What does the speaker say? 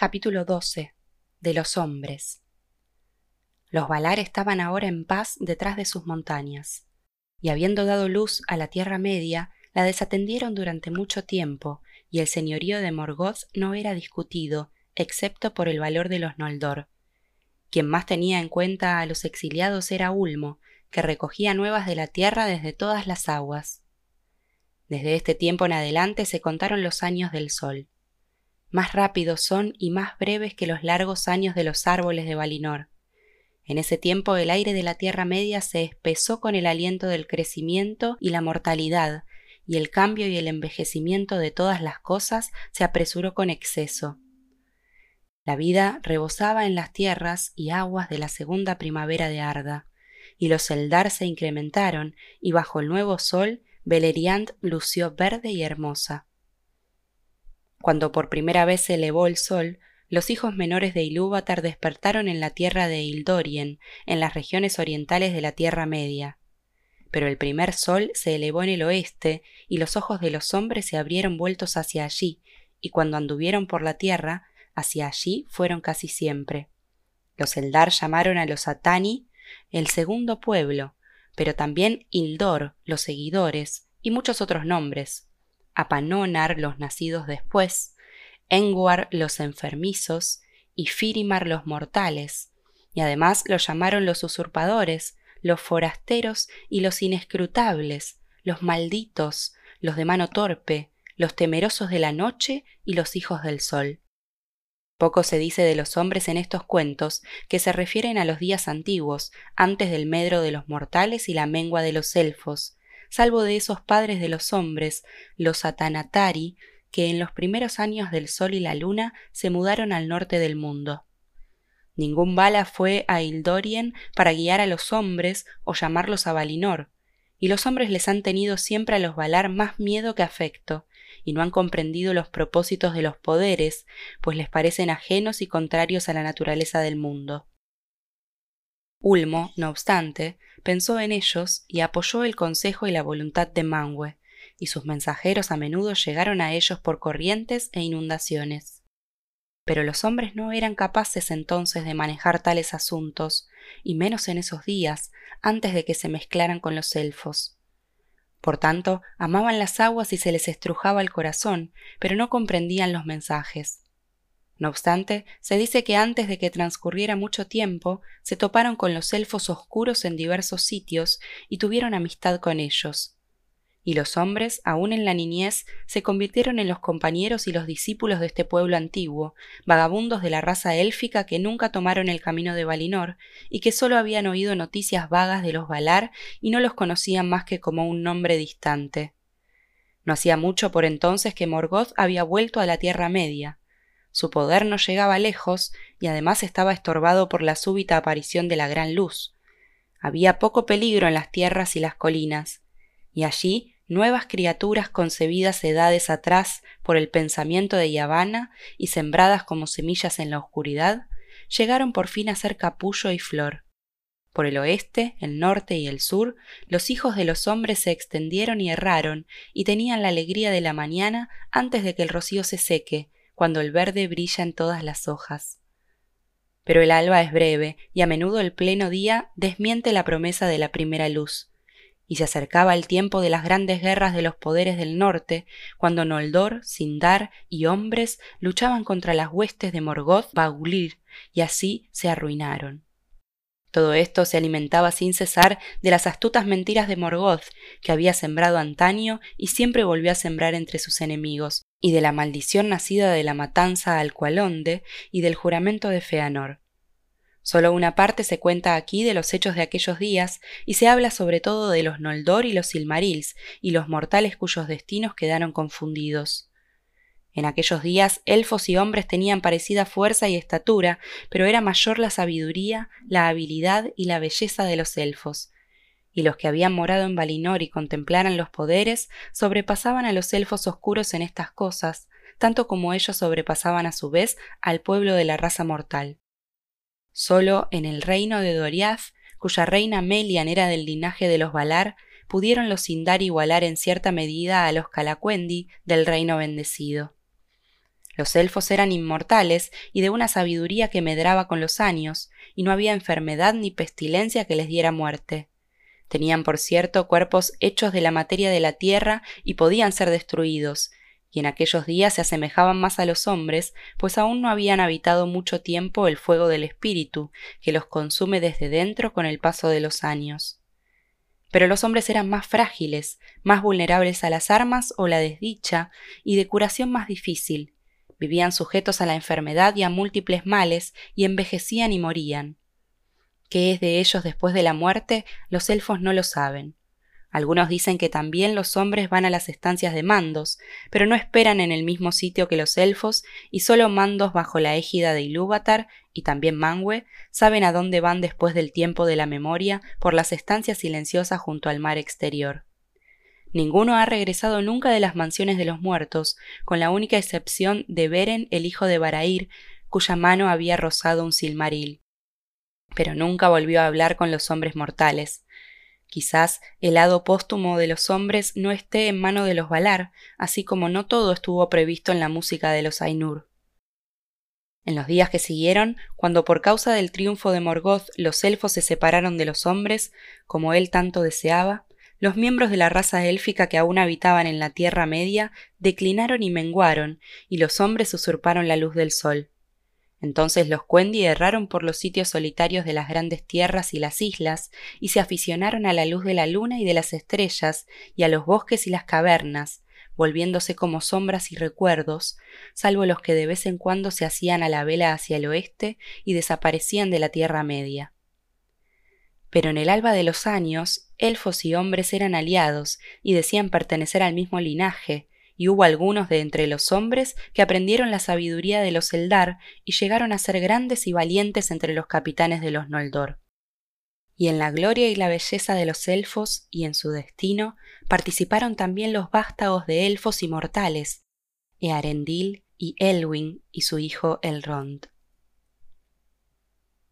Capítulo 12 de los hombres. Los Valar estaban ahora en paz detrás de sus montañas, y habiendo dado luz a la Tierra Media, la desatendieron durante mucho tiempo, y el señorío de Morgoth no era discutido, excepto por el valor de los Noldor. Quien más tenía en cuenta a los exiliados era Ulmo, que recogía nuevas de la tierra desde todas las aguas. Desde este tiempo en adelante se contaron los años del sol más rápidos son y más breves que los largos años de los árboles de Valinor. En ese tiempo el aire de la Tierra Media se espesó con el aliento del crecimiento y la mortalidad, y el cambio y el envejecimiento de todas las cosas se apresuró con exceso. La vida rebosaba en las tierras y aguas de la segunda primavera de Arda, y los Eldar se incrementaron, y bajo el nuevo sol Beleriand lució verde y hermosa. Cuando por primera vez se elevó el sol, los hijos menores de Ilúvatar despertaron en la tierra de Ildorien, en las regiones orientales de la Tierra Media. Pero el primer sol se elevó en el oeste, y los ojos de los hombres se abrieron vueltos hacia allí, y cuando anduvieron por la tierra, hacia allí fueron casi siempre. Los Eldar llamaron a los Atani el segundo pueblo, pero también Ildor, los seguidores, y muchos otros nombres, Apanonar los nacidos después, Enguar los enfermizos y Firimar los mortales, y además los llamaron los usurpadores, los forasteros y los inescrutables, los malditos, los de mano torpe, los temerosos de la noche y los hijos del sol. Poco se dice de los hombres en estos cuentos que se refieren a los días antiguos, antes del medro de los mortales y la mengua de los elfos, salvo de esos padres de los hombres, los Atanatari, que en los primeros años del Sol y la Luna se mudaron al norte del mundo. Ningún bala fue a Ildorien para guiar a los hombres o llamarlos a Valinor, y los hombres les han tenido siempre a los Valar más miedo que afecto, y no han comprendido los propósitos de los poderes, pues les parecen ajenos y contrarios a la naturaleza del mundo. Ulmo, no obstante, pensó en ellos y apoyó el consejo y la voluntad de Manwë, y sus mensajeros a menudo llegaron a ellos por corrientes e inundaciones. Pero los hombres no eran capaces entonces de manejar tales asuntos, y menos en esos días, antes de que se mezclaran con los elfos. Por tanto, amaban las aguas y se les estrujaba el corazón, pero no comprendían los mensajes. No obstante, se dice que antes de que transcurriera mucho tiempo, se toparon con los elfos oscuros en diversos sitios y tuvieron amistad con ellos. Y los hombres, aun en la niñez, se convirtieron en los compañeros y los discípulos de este pueblo antiguo, vagabundos de la raza élfica que nunca tomaron el camino de Valinor y que sólo habían oído noticias vagas de los Valar y no los conocían más que como un nombre distante. No hacía mucho por entonces que Morgoth había vuelto a la Tierra Media, su poder no llegaba lejos y además estaba estorbado por la súbita aparición de la gran luz. Había poco peligro en las tierras y las colinas, y allí nuevas criaturas concebidas edades atrás por el pensamiento de Yavanna y sembradas como semillas en la oscuridad, llegaron por fin a ser capullo y flor. Por el oeste, el norte y el sur, los hijos de los hombres se extendieron y erraron, y tenían la alegría de la mañana antes de que el rocío se seque, cuando el verde brilla en todas las hojas. Pero el alba es breve y a menudo el pleno día desmiente la promesa de la primera luz, y se acercaba el tiempo de las grandes guerras de los poderes del norte, cuando Noldor, Sindar y hombres luchaban contra las huestes de Morgoth Bagulir, y así se arruinaron. Todo esto se alimentaba sin cesar de las astutas mentiras de Morgoth, que había sembrado antaño y siempre volvió a sembrar entre sus enemigos, y de la maldición nacida de la matanza al Cualonde y del juramento de Feanor. Solo una parte se cuenta aquí de los hechos de aquellos días, y se habla sobre todo de los Noldor y los Silmarils, y los mortales cuyos destinos quedaron confundidos. En aquellos días elfos y hombres tenían parecida fuerza y estatura, pero era mayor la sabiduría, la habilidad y la belleza de los elfos. Y los que habían morado en Valinor y contemplaran los poderes sobrepasaban a los elfos oscuros en estas cosas, tanto como ellos sobrepasaban a su vez al pueblo de la raza mortal. Solo en el reino de Doriath, cuya reina Melian era del linaje de los Valar, pudieron los Sindar igualar en cierta medida a los Calacuendi del reino bendecido. Los elfos eran inmortales y de una sabiduría que medraba con los años, y no había enfermedad ni pestilencia que les diera muerte. Tenían, por cierto, cuerpos hechos de la materia de la tierra y podían ser destruidos, y en aquellos días se asemejaban más a los hombres, pues aún no habían habitado mucho tiempo el fuego del espíritu, que los consume desde dentro con el paso de los años. Pero los hombres eran más frágiles, más vulnerables a las armas o la desdicha, y de curación más difícil. Vivían sujetos a la enfermedad y a múltiples males, y envejecían y morían. ¿Qué es de ellos después de la muerte? Los elfos no lo saben. Algunos dicen que también los hombres van a las estancias de mandos, pero no esperan en el mismo sitio que los elfos, y solo mandos bajo la égida de Ilúvatar y también Mangue saben a dónde van después del tiempo de la memoria por las estancias silenciosas junto al mar exterior. Ninguno ha regresado nunca de las mansiones de los muertos, con la única excepción de Beren, el hijo de Barair, cuya mano había rozado un silmaril. Pero nunca volvió a hablar con los hombres mortales. Quizás el lado póstumo de los hombres no esté en mano de los Valar, así como no todo estuvo previsto en la música de los Ainur. En los días que siguieron, cuando por causa del triunfo de Morgoth los elfos se separaron de los hombres, como él tanto deseaba, los miembros de la raza élfica que aún habitaban en la Tierra Media declinaron y menguaron, y los hombres usurparon la luz del sol. Entonces los Cuendi erraron por los sitios solitarios de las grandes tierras y las islas, y se aficionaron a la luz de la luna y de las estrellas, y a los bosques y las cavernas, volviéndose como sombras y recuerdos, salvo los que de vez en cuando se hacían a la vela hacia el oeste y desaparecían de la Tierra Media. Pero en el alba de los años, elfos y hombres eran aliados y decían pertenecer al mismo linaje, y hubo algunos de entre los hombres que aprendieron la sabiduría de los Eldar y llegaron a ser grandes y valientes entre los capitanes de los Noldor. Y en la gloria y la belleza de los elfos y en su destino participaron también los vástagos de elfos inmortales, Earendil y Elwin y su hijo Elrond.